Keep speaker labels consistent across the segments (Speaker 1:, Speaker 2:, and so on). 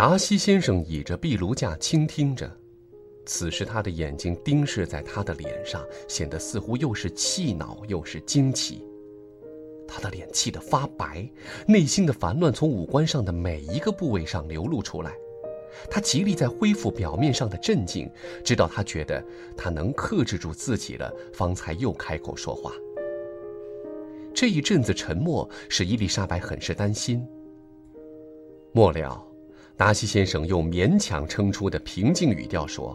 Speaker 1: 达西先生倚着壁炉架倾听着，此时他的眼睛盯视在他的脸上，显得似乎又是气恼又是惊奇。他的脸气得发白，内心的烦乱从五官上的每一个部位上流露出来。他极力在恢复表面上的镇静，直到他觉得他能克制住自己了，方才又开口说话。这一阵子沉默使伊丽莎白很是担心。末了，达西先生用勉强撑出的平静语调说：“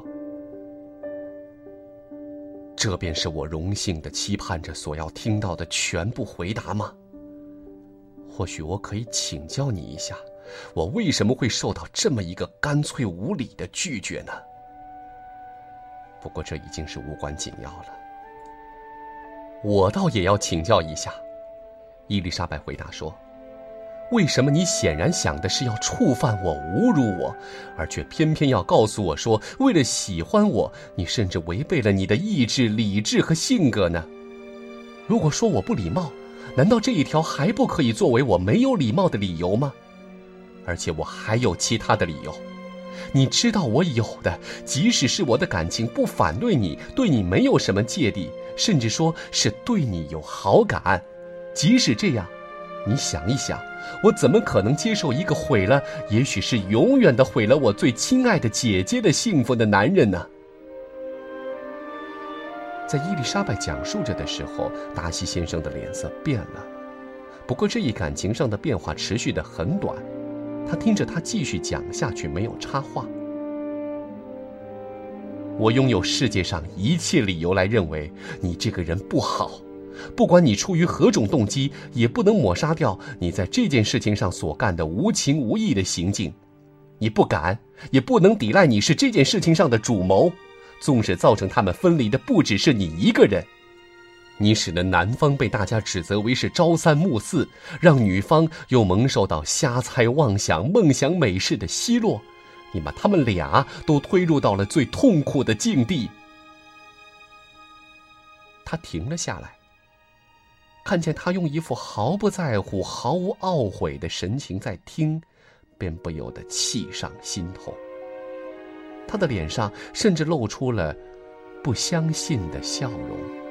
Speaker 1: 这便是我荣幸的期盼着所要听到的全部回答吗？或许我可以请教你一下。”我为什么会受到这么一个干脆无理的拒绝呢？不过这已经是无关紧要了。我倒也要请教一下，伊丽莎白回答说：“为什么你显然想的是要触犯我、侮辱我，而却偏偏要告诉我说，为了喜欢我，你甚至违背了你的意志、理智和性格呢？如果说我不礼貌，难道这一条还不可以作为我没有礼貌的理由吗？”而且我还有其他的理由，你知道我有的，即使是我的感情不反对你，对你没有什么芥蒂，甚至说是对你有好感，即使这样，你想一想，我怎么可能接受一个毁了，也许是永远的毁了我最亲爱的姐姐的幸福的男人呢？在伊丽莎白讲述着的时候，达西先生的脸色变了，不过这一感情上的变化持续的很短。他听着，他继续讲下去，没有插话。我拥有世界上一切理由来认为你这个人不好，不管你出于何种动机，也不能抹杀掉你在这件事情上所干的无情无义的行径。你不敢，也不能抵赖你是这件事情上的主谋，纵使造成他们分离的不只是你一个人。你使得男方被大家指责为是朝三暮四，让女方又蒙受到瞎猜妄想、梦想美事的奚落，你把他们俩都推入到了最痛苦的境地。他停了下来，看见他用一副毫不在乎、毫无懊悔的神情在听，便不由得气上心头。他的脸上甚至露出了不相信的笑容。